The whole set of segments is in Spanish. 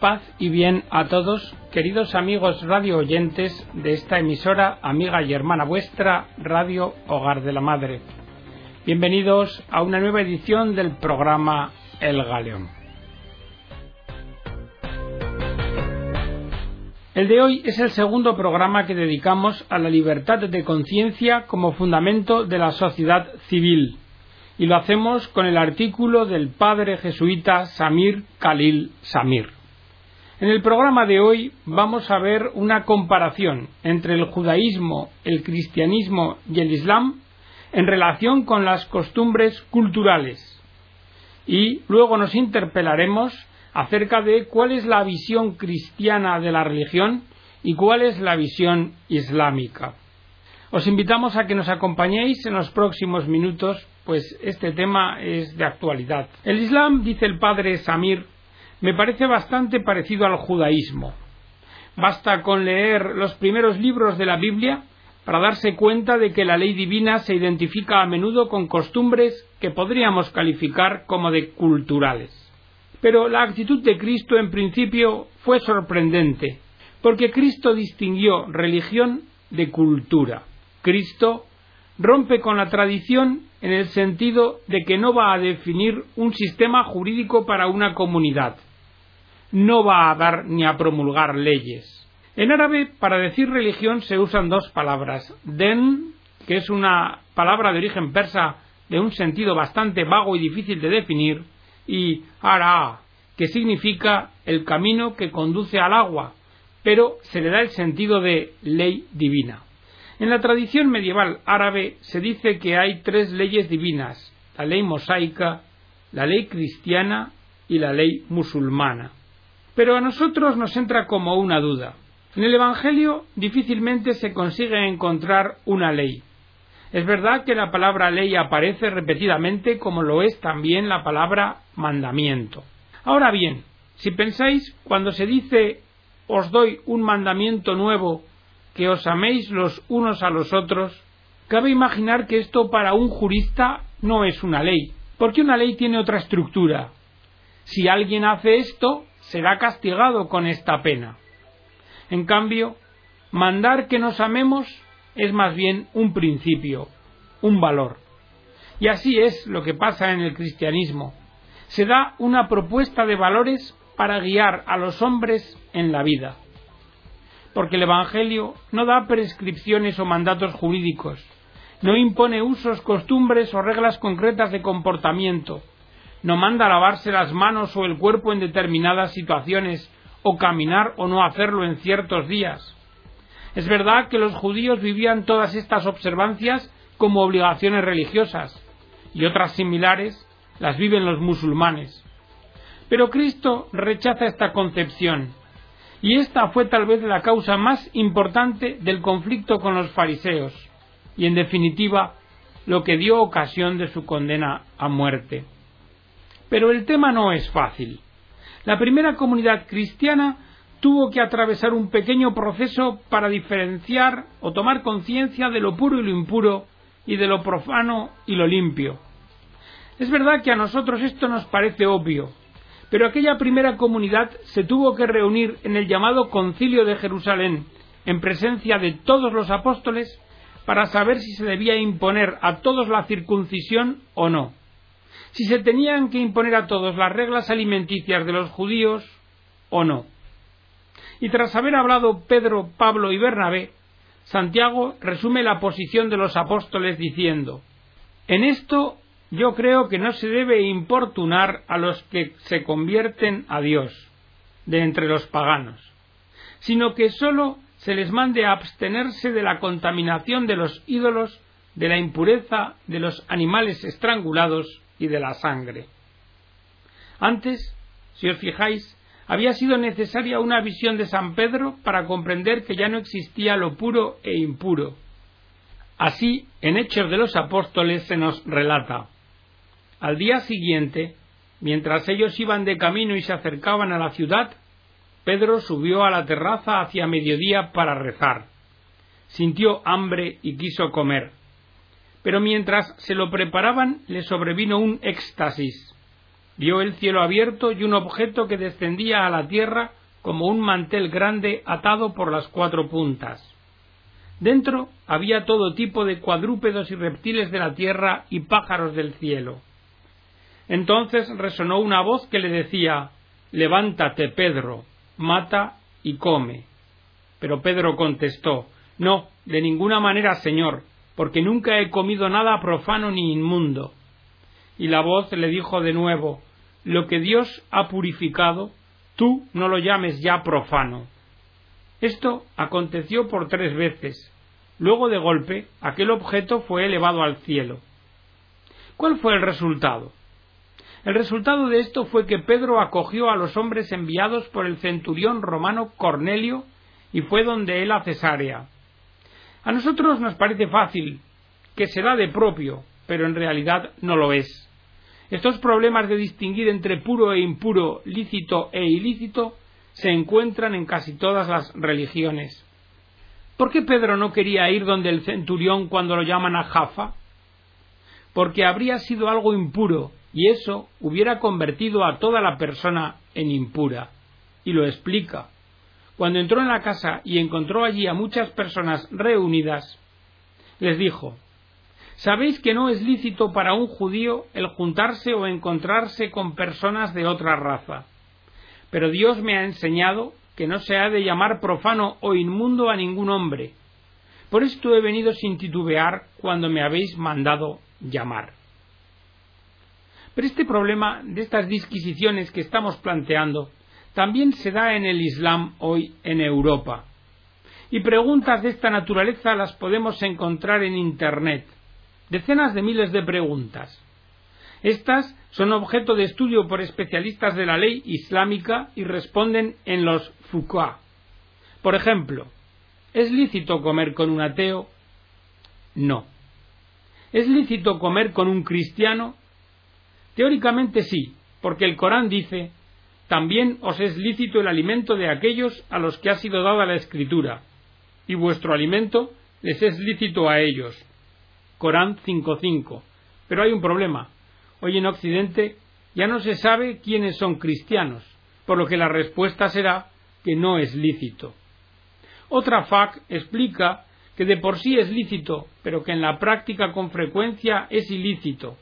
Paz y bien a todos, queridos amigos radio oyentes de esta emisora, amiga y hermana vuestra, Radio Hogar de la Madre. Bienvenidos a una nueva edición del programa El Galeón. El de hoy es el segundo programa que dedicamos a la libertad de conciencia como fundamento de la sociedad civil y lo hacemos con el artículo del padre jesuita Samir Khalil Samir. En el programa de hoy vamos a ver una comparación entre el judaísmo, el cristianismo y el islam en relación con las costumbres culturales. Y luego nos interpelaremos acerca de cuál es la visión cristiana de la religión y cuál es la visión islámica. Os invitamos a que nos acompañéis en los próximos minutos, pues este tema es de actualidad. El Islam, dice el padre Samir, me parece bastante parecido al judaísmo. Basta con leer los primeros libros de la Biblia para darse cuenta de que la ley divina se identifica a menudo con costumbres que podríamos calificar como de culturales. Pero la actitud de Cristo en principio fue sorprendente, porque Cristo distinguió religión de cultura. Cristo rompe con la tradición en el sentido de que no va a definir un sistema jurídico para una comunidad, no va a dar ni a promulgar leyes, en árabe, para decir religión se usan dos palabras. Den, que es una palabra de origen persa de un sentido bastante vago y difícil de definir, y ara, que significa el camino que conduce al agua, pero se le da el sentido de ley divina. En la tradición medieval árabe se dice que hay tres leyes divinas, la ley mosaica, la ley cristiana y la ley musulmana. Pero a nosotros nos entra como una duda. En el Evangelio difícilmente se consigue encontrar una ley. Es verdad que la palabra ley aparece repetidamente como lo es también la palabra mandamiento. Ahora bien, si pensáis, cuando se dice os doy un mandamiento nuevo, que os améis los unos a los otros, cabe imaginar que esto para un jurista no es una ley, porque una ley tiene otra estructura. Si alguien hace esto, será castigado con esta pena. En cambio, mandar que nos amemos es más bien un principio, un valor. Y así es lo que pasa en el cristianismo. Se da una propuesta de valores para guiar a los hombres en la vida. Porque el Evangelio no da prescripciones o mandatos jurídicos, no impone usos, costumbres o reglas concretas de comportamiento, no manda lavarse las manos o el cuerpo en determinadas situaciones o caminar o no hacerlo en ciertos días. Es verdad que los judíos vivían todas estas observancias como obligaciones religiosas, y otras similares las viven los musulmanes. Pero Cristo rechaza esta concepción, y esta fue tal vez la causa más importante del conflicto con los fariseos, y en definitiva lo que dio ocasión de su condena a muerte. Pero el tema no es fácil. La primera comunidad cristiana tuvo que atravesar un pequeño proceso para diferenciar o tomar conciencia de lo puro y lo impuro y de lo profano y lo limpio. Es verdad que a nosotros esto nos parece obvio, pero aquella primera comunidad se tuvo que reunir en el llamado Concilio de Jerusalén, en presencia de todos los apóstoles, para saber si se debía imponer a todos la circuncisión o no si se tenían que imponer a todos las reglas alimenticias de los judíos o no. Y tras haber hablado Pedro, Pablo y Bernabé, Santiago resume la posición de los apóstoles diciendo En esto yo creo que no se debe importunar a los que se convierten a Dios de entre los paganos, sino que sólo se les mande a abstenerse de la contaminación de los ídolos, de la impureza de los animales estrangulados y de la sangre. Antes, si os fijáis, había sido necesaria una visión de San Pedro para comprender que ya no existía lo puro e impuro. Así, en Hechos de los Apóstoles se nos relata. Al día siguiente, mientras ellos iban de camino y se acercaban a la ciudad, Pedro subió a la terraza hacia mediodía para rezar. Sintió hambre y quiso comer pero mientras se lo preparaban le sobrevino un éxtasis. vio el cielo abierto y un objeto que descendía a la tierra como un mantel grande atado por las cuatro puntas. Dentro había todo tipo de cuadrúpedos y reptiles de la tierra y pájaros del cielo. Entonces resonó una voz que le decía Levántate, Pedro, mata y come. Pero Pedro contestó No, de ninguna manera, Señor, porque nunca he comido nada profano ni inmundo. Y la voz le dijo de nuevo Lo que Dios ha purificado, tú no lo llames ya profano. Esto aconteció por tres veces. Luego de golpe, aquel objeto fue elevado al cielo. ¿Cuál fue el resultado? El resultado de esto fue que Pedro acogió a los hombres enviados por el centurión romano Cornelio y fue donde él a Cesarea. A nosotros nos parece fácil, que se da de propio, pero en realidad no lo es. Estos problemas de distinguir entre puro e impuro, lícito e ilícito, se encuentran en casi todas las religiones. ¿Por qué Pedro no quería ir donde el centurión cuando lo llaman a Jafa? Porque habría sido algo impuro y eso hubiera convertido a toda la persona en impura. Y lo explica. Cuando entró en la casa y encontró allí a muchas personas reunidas, les dijo Sabéis que no es lícito para un judío el juntarse o encontrarse con personas de otra raza. Pero Dios me ha enseñado que no se ha de llamar profano o inmundo a ningún hombre. Por esto he venido sin titubear cuando me habéis mandado llamar. Pero este problema de estas disquisiciones que estamos planteando también se da en el Islam hoy en Europa. Y preguntas de esta naturaleza las podemos encontrar en Internet. Decenas de miles de preguntas. Estas son objeto de estudio por especialistas de la ley islámica y responden en los fuqaha. Por ejemplo, ¿es lícito comer con un ateo? No. ¿Es lícito comer con un cristiano? Teóricamente sí, porque el Corán dice también os es lícito el alimento de aquellos a los que ha sido dada la escritura, y vuestro alimento les es lícito a ellos. Corán 5.5. Pero hay un problema. Hoy en Occidente ya no se sabe quiénes son cristianos, por lo que la respuesta será que no es lícito. Otra FAC explica que de por sí es lícito, pero que en la práctica con frecuencia es ilícito.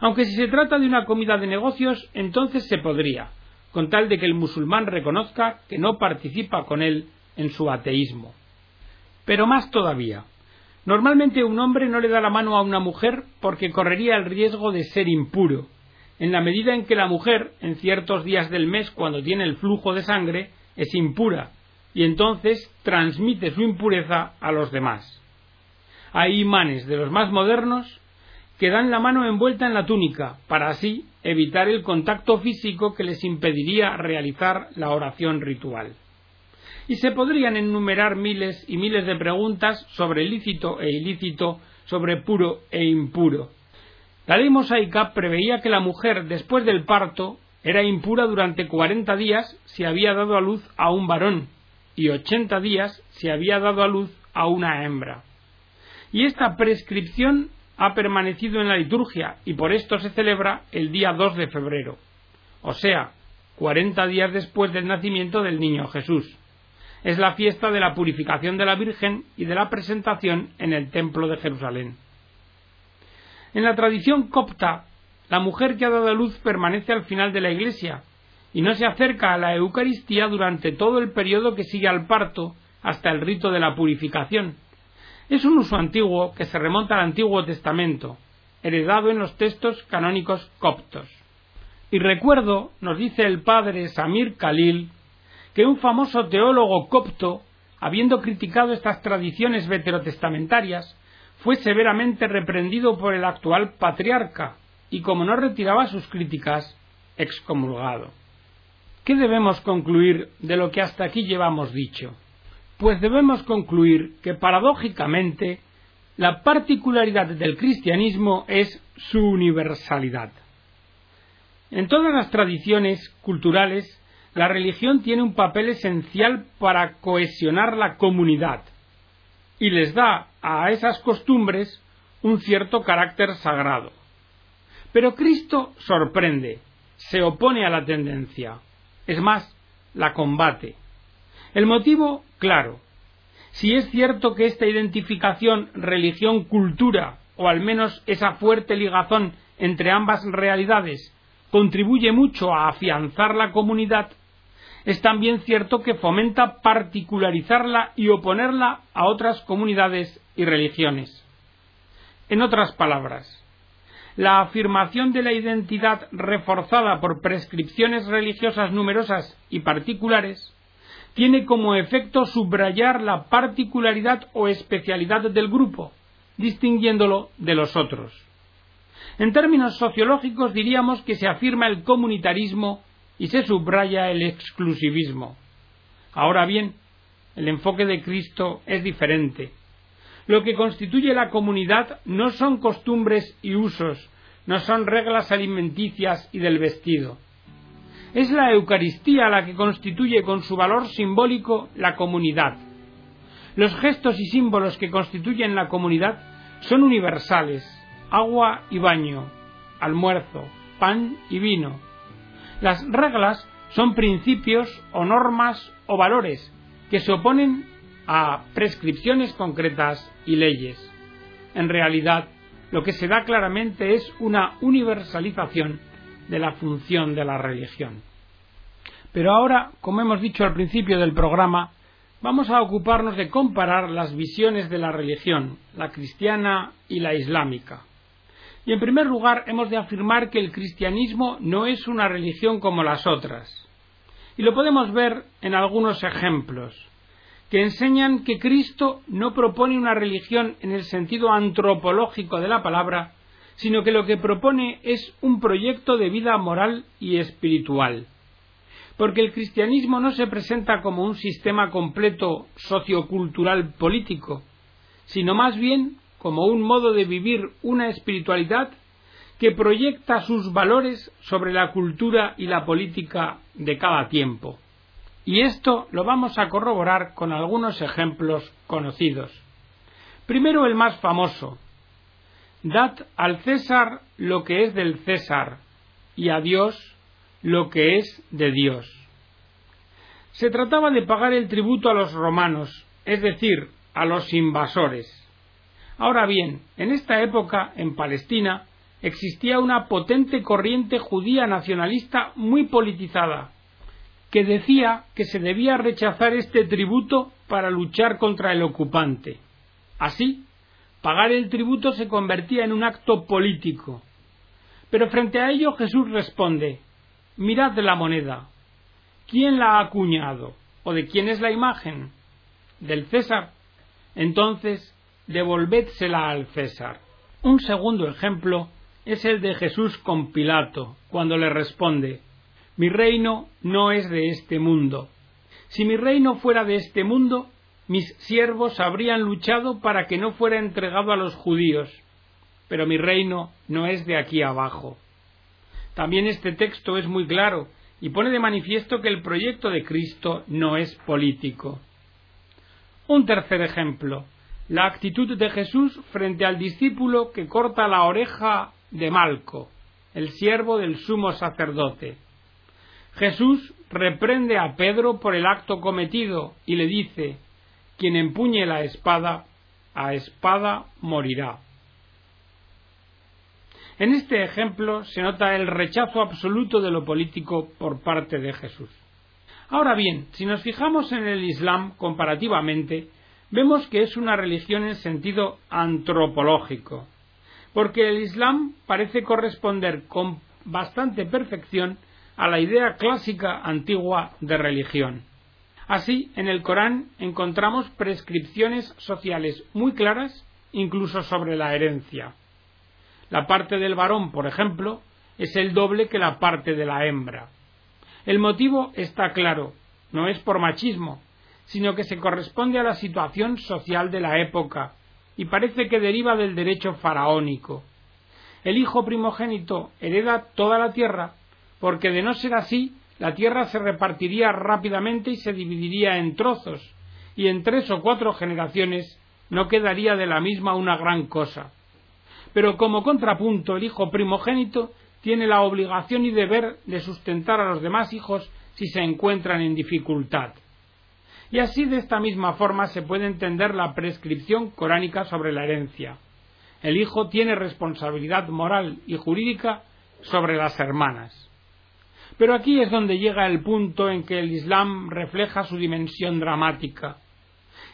Aunque si se trata de una comida de negocios, entonces se podría, con tal de que el musulmán reconozca que no participa con él en su ateísmo. Pero más todavía, normalmente un hombre no le da la mano a una mujer porque correría el riesgo de ser impuro, en la medida en que la mujer, en ciertos días del mes cuando tiene el flujo de sangre, es impura, y entonces transmite su impureza a los demás. Hay imanes de los más modernos que dan la mano envuelta en la túnica, para así evitar el contacto físico que les impediría realizar la oración ritual. Y se podrían enumerar miles y miles de preguntas sobre lícito e ilícito, sobre puro e impuro. La ley mosaica preveía que la mujer, después del parto, era impura durante cuarenta días si había dado a luz a un varón y ochenta días si había dado a luz a una hembra. Y esta prescripción ha permanecido en la liturgia y por esto se celebra el día 2 de febrero, o sea, 40 días después del nacimiento del niño Jesús. Es la fiesta de la purificación de la Virgen y de la presentación en el Templo de Jerusalén. En la tradición copta, la mujer que ha dado a luz permanece al final de la iglesia y no se acerca a la Eucaristía durante todo el periodo que sigue al parto hasta el rito de la purificación, es un uso antiguo que se remonta al Antiguo Testamento, heredado en los textos canónicos coptos. Y recuerdo, nos dice el padre Samir Khalil, que un famoso teólogo copto, habiendo criticado estas tradiciones veterotestamentarias, fue severamente reprendido por el actual patriarca y como no retiraba sus críticas, excomulgado. ¿Qué debemos concluir de lo que hasta aquí llevamos dicho? Pues debemos concluir que paradójicamente la particularidad del cristianismo es su universalidad. En todas las tradiciones culturales, la religión tiene un papel esencial para cohesionar la comunidad y les da a esas costumbres un cierto carácter sagrado. Pero Cristo sorprende se opone a la tendencia. Es más, la combate. El motivo, claro. Si es cierto que esta identificación religión-cultura, o al menos esa fuerte ligazón entre ambas realidades, contribuye mucho a afianzar la comunidad, es también cierto que fomenta particularizarla y oponerla a otras comunidades y religiones. En otras palabras, la afirmación de la identidad reforzada por prescripciones religiosas numerosas y particulares tiene como efecto subrayar la particularidad o especialidad del grupo, distinguiéndolo de los otros. En términos sociológicos diríamos que se afirma el comunitarismo y se subraya el exclusivismo. Ahora bien, el enfoque de Cristo es diferente. Lo que constituye la comunidad no son costumbres y usos, no son reglas alimenticias y del vestido. Es la Eucaristía la que constituye con su valor simbólico la comunidad. Los gestos y símbolos que constituyen la comunidad son universales, agua y baño, almuerzo, pan y vino. Las reglas son principios o normas o valores que se oponen a prescripciones concretas y leyes. En realidad, lo que se da claramente es una universalización de la función de la religión. Pero ahora, como hemos dicho al principio del programa, vamos a ocuparnos de comparar las visiones de la religión, la cristiana y la islámica. Y en primer lugar, hemos de afirmar que el cristianismo no es una religión como las otras. Y lo podemos ver en algunos ejemplos, que enseñan que Cristo no propone una religión en el sentido antropológico de la palabra, sino que lo que propone es un proyecto de vida moral y espiritual. Porque el cristianismo no se presenta como un sistema completo sociocultural político, sino más bien como un modo de vivir una espiritualidad que proyecta sus valores sobre la cultura y la política de cada tiempo. Y esto lo vamos a corroborar con algunos ejemplos conocidos. Primero el más famoso. Dad al César lo que es del César y a Dios lo que es de Dios. Se trataba de pagar el tributo a los romanos, es decir, a los invasores. Ahora bien, en esta época, en Palestina, existía una potente corriente judía nacionalista muy politizada, que decía que se debía rechazar este tributo para luchar contra el ocupante. Así, pagar el tributo se convertía en un acto político. Pero frente a ello Jesús responde Mirad la moneda. ¿Quién la ha acuñado? ¿O de quién es la imagen? Del César. Entonces, devolvédsela al César. Un segundo ejemplo es el de Jesús con Pilato, cuando le responde mi reino no es de este mundo. Si mi reino fuera de este mundo, mis siervos habrían luchado para que no fuera entregado a los judíos, pero mi reino no es de aquí abajo. También este texto es muy claro y pone de manifiesto que el proyecto de Cristo no es político. Un tercer ejemplo, la actitud de Jesús frente al discípulo que corta la oreja de Malco, el siervo del sumo sacerdote. Jesús reprende a Pedro por el acto cometido y le dice quien empuñe la espada, a espada morirá. En este ejemplo se nota el rechazo absoluto de lo político por parte de Jesús. Ahora bien, si nos fijamos en el Islam comparativamente, vemos que es una religión en sentido antropológico, porque el Islam parece corresponder con bastante perfección a la idea clásica antigua de religión. Así, en el Corán encontramos prescripciones sociales muy claras, incluso sobre la herencia. La parte del varón, por ejemplo, es el doble que la parte de la hembra. El motivo está claro, no es por machismo, sino que se corresponde a la situación social de la época y parece que deriva del derecho faraónico. El hijo primogénito hereda toda la tierra porque de no ser así, la tierra se repartiría rápidamente y se dividiría en trozos, y en tres o cuatro generaciones no quedaría de la misma una gran cosa. Pero como contrapunto, el hijo primogénito tiene la obligación y deber de sustentar a los demás hijos si se encuentran en dificultad. Y así de esta misma forma se puede entender la prescripción coránica sobre la herencia. El hijo tiene responsabilidad moral y jurídica sobre las hermanas. Pero aquí es donde llega el punto en que el Islam refleja su dimensión dramática.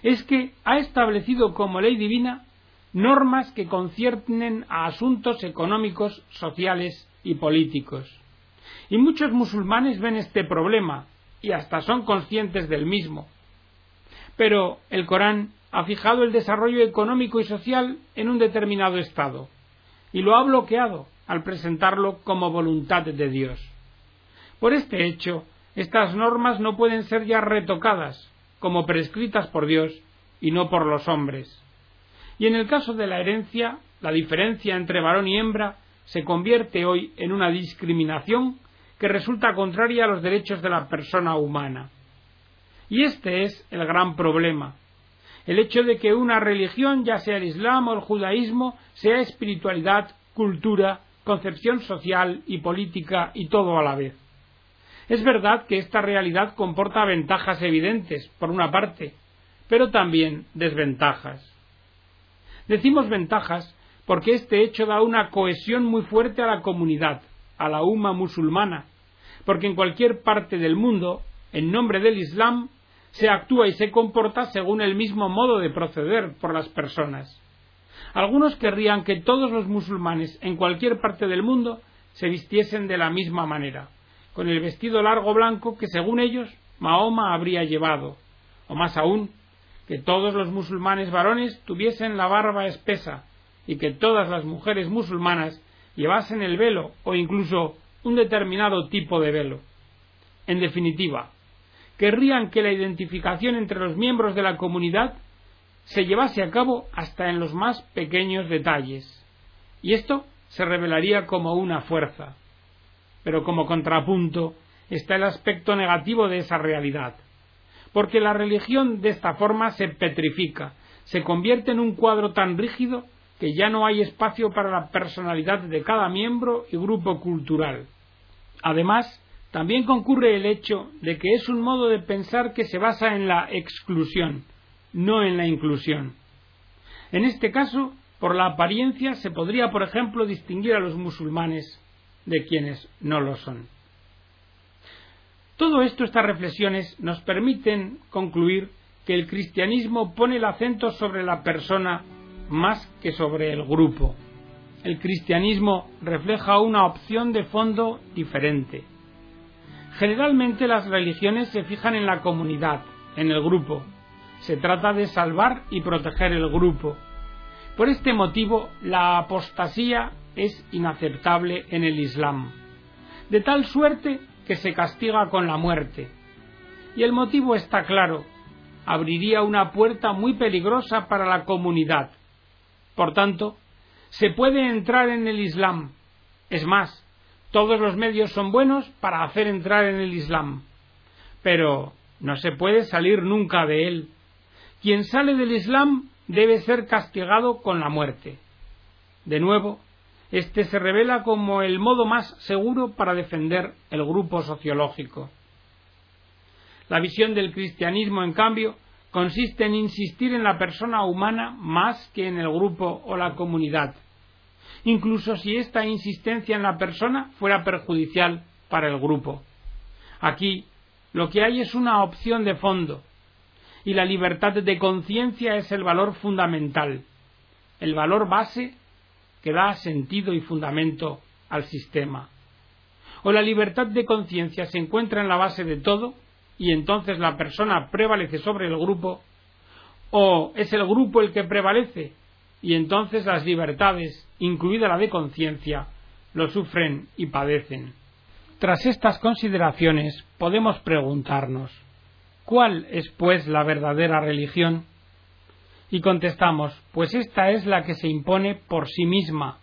Es que ha establecido como ley divina normas que conciernen a asuntos económicos, sociales y políticos. Y muchos musulmanes ven este problema y hasta son conscientes del mismo. Pero el Corán ha fijado el desarrollo económico y social en un determinado estado y lo ha bloqueado al presentarlo como voluntad de Dios. Por este hecho, estas normas no pueden ser ya retocadas como prescritas por Dios y no por los hombres. Y en el caso de la herencia, la diferencia entre varón y hembra se convierte hoy en una discriminación que resulta contraria a los derechos de la persona humana. Y este es el gran problema. El hecho de que una religión, ya sea el Islam o el judaísmo, sea espiritualidad, cultura, concepción social y política y todo a la vez. Es verdad que esta realidad comporta ventajas evidentes, por una parte, pero también desventajas. Decimos ventajas porque este hecho da una cohesión muy fuerte a la comunidad, a la umma musulmana, porque en cualquier parte del mundo, en nombre del Islam, se actúa y se comporta según el mismo modo de proceder por las personas. Algunos querrían que todos los musulmanes en cualquier parte del mundo se vistiesen de la misma manera, con el vestido largo blanco que según ellos Mahoma habría llevado, o más aún, que todos los musulmanes varones tuviesen la barba espesa y que todas las mujeres musulmanas llevasen el velo o incluso un determinado tipo de velo. En definitiva, querrían que la identificación entre los miembros de la comunidad se llevase a cabo hasta en los más pequeños detalles, y esto se revelaría como una fuerza. Pero como contrapunto está el aspecto negativo de esa realidad, porque la religión de esta forma se petrifica, se convierte en un cuadro tan rígido que ya no hay espacio para la personalidad de cada miembro y grupo cultural. Además, también concurre el hecho de que es un modo de pensar que se basa en la exclusión, no en la inclusión. En este caso, por la apariencia se podría, por ejemplo, distinguir a los musulmanes de quienes no lo son. Todo esto, estas reflexiones, nos permiten concluir que el cristianismo pone el acento sobre la persona más que sobre el grupo. El cristianismo refleja una opción de fondo diferente Generalmente las religiones se fijan en la comunidad, en el grupo. Se trata de salvar y proteger el grupo. Por este motivo, la apostasía es inaceptable en el Islam, de tal suerte que se castiga con la muerte. Y el motivo está claro, abriría una puerta muy peligrosa para la comunidad. Por tanto, se puede entrar en el Islam. Es más, todos los medios son buenos para hacer entrar en el Islam, pero no se puede salir nunca de él. Quien sale del Islam debe ser castigado con la muerte. De nuevo, este se revela como el modo más seguro para defender el grupo sociológico. La visión del cristianismo, en cambio, consiste en insistir en la persona humana más que en el grupo o la comunidad incluso si esta insistencia en la persona fuera perjudicial para el grupo. Aquí lo que hay es una opción de fondo, y la libertad de conciencia es el valor fundamental, el valor base que da sentido y fundamento al sistema. O la libertad de conciencia se encuentra en la base de todo, y entonces la persona prevalece sobre el grupo, o es el grupo el que prevalece, y entonces las libertades incluida la de conciencia, lo sufren y padecen. Tras estas consideraciones podemos preguntarnos ¿Cuál es, pues, la verdadera religión? Y contestamos, pues esta es la que se impone por sí misma,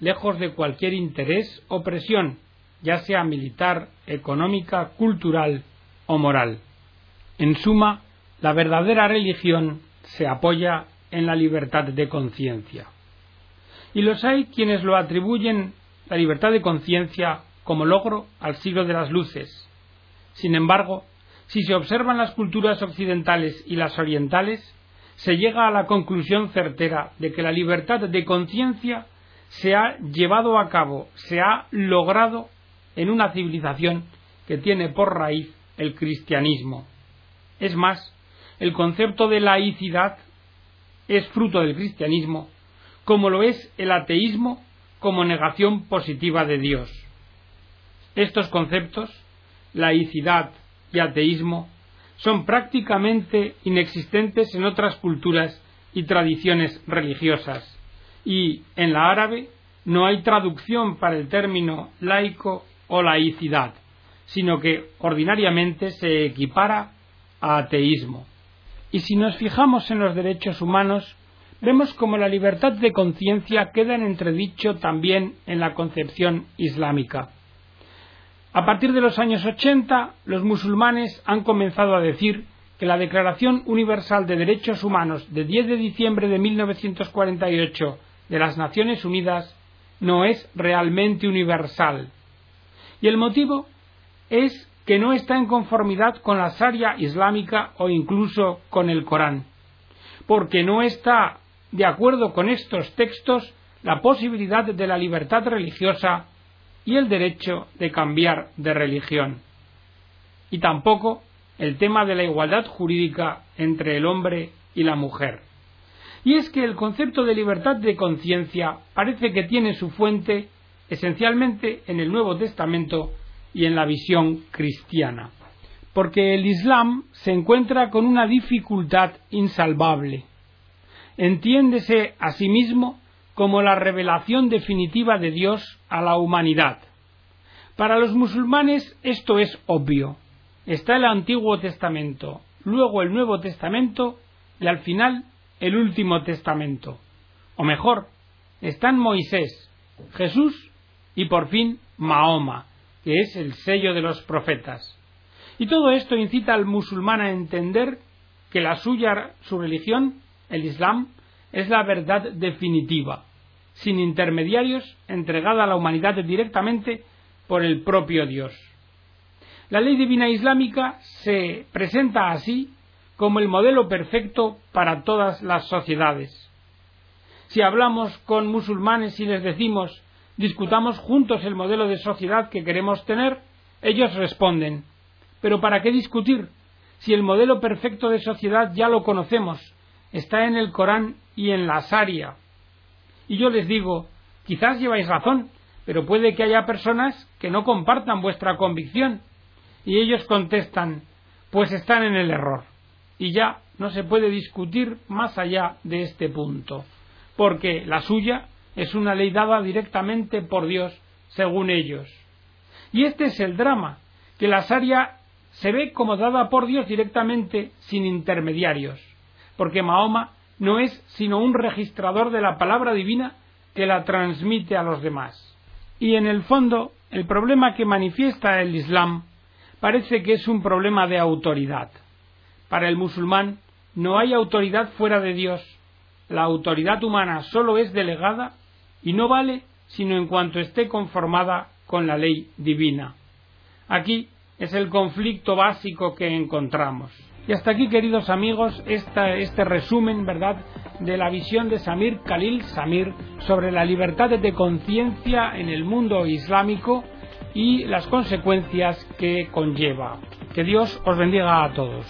lejos de cualquier interés o presión, ya sea militar, económica, cultural o moral. En suma, la verdadera religión se apoya en la libertad de conciencia y los hay quienes lo atribuyen la libertad de conciencia como logro al siglo de las luces. Sin embargo, si se observan las culturas occidentales y las orientales, se llega a la conclusión certera de que la libertad de conciencia se ha llevado a cabo, se ha logrado en una civilización que tiene por raíz el cristianismo. Es más, el concepto de laicidad es fruto del cristianismo, como lo es el ateísmo como negación positiva de Dios. Estos conceptos, laicidad y ateísmo, son prácticamente inexistentes en otras culturas y tradiciones religiosas, y en la árabe no hay traducción para el término laico o laicidad, sino que ordinariamente se equipara a ateísmo. Y si nos fijamos en los derechos humanos, vemos como la libertad de conciencia queda en entredicho también en la concepción islámica. A partir de los años 80, los musulmanes han comenzado a decir que la Declaración Universal de Derechos Humanos de 10 de diciembre de 1948 de las Naciones Unidas no es realmente universal. Y el motivo es que no está en conformidad con la Sharia islámica o incluso con el Corán, porque no está de acuerdo con estos textos la posibilidad de la libertad religiosa y el derecho de cambiar de religión, y tampoco el tema de la igualdad jurídica entre el hombre y la mujer. Y es que el concepto de libertad de conciencia parece que tiene su fuente esencialmente en el Nuevo Testamento y en la visión cristiana. Porque el Islam se encuentra con una dificultad insalvable. Entiéndese a sí mismo como la revelación definitiva de Dios a la humanidad. Para los musulmanes esto es obvio. Está el Antiguo Testamento, luego el Nuevo Testamento y al final el Último Testamento. O mejor, están Moisés, Jesús y por fin Mahoma, que es el sello de los profetas. Y todo esto incita al musulmán a entender que la suya, su religión, el Islam, es la verdad definitiva, sin intermediarios, entregada a la humanidad directamente por el propio Dios. La ley divina islámica se presenta así como el modelo perfecto para todas las sociedades. Si hablamos con musulmanes y les decimos discutamos juntos el modelo de sociedad que queremos tener, ellos responden ¿Pero para qué discutir? Si el modelo perfecto de sociedad ya lo conocemos, está en el Corán y en la Saria. Y yo les digo, quizás lleváis razón, pero puede que haya personas que no compartan vuestra convicción. Y ellos contestan, pues están en el error. Y ya no se puede discutir más allá de este punto, porque la suya es una ley dada directamente por Dios, según ellos. Y este es el drama, que la Saria se ve como dada por Dios directamente sin intermediarios, porque Mahoma no es sino un registrador de la palabra divina que la transmite a los demás. Y en el fondo, el problema que manifiesta el Islam parece que es un problema de autoridad. Para el musulmán no hay autoridad fuera de Dios. La autoridad humana solo es delegada y no vale sino en cuanto esté conformada con la ley divina. Aquí es el conflicto básico que encontramos. Y hasta aquí, queridos amigos, este resumen, ¿verdad?, de la visión de Samir Khalil Samir sobre la libertad de conciencia en el mundo islámico y las consecuencias que conlleva. Que Dios os bendiga a todos.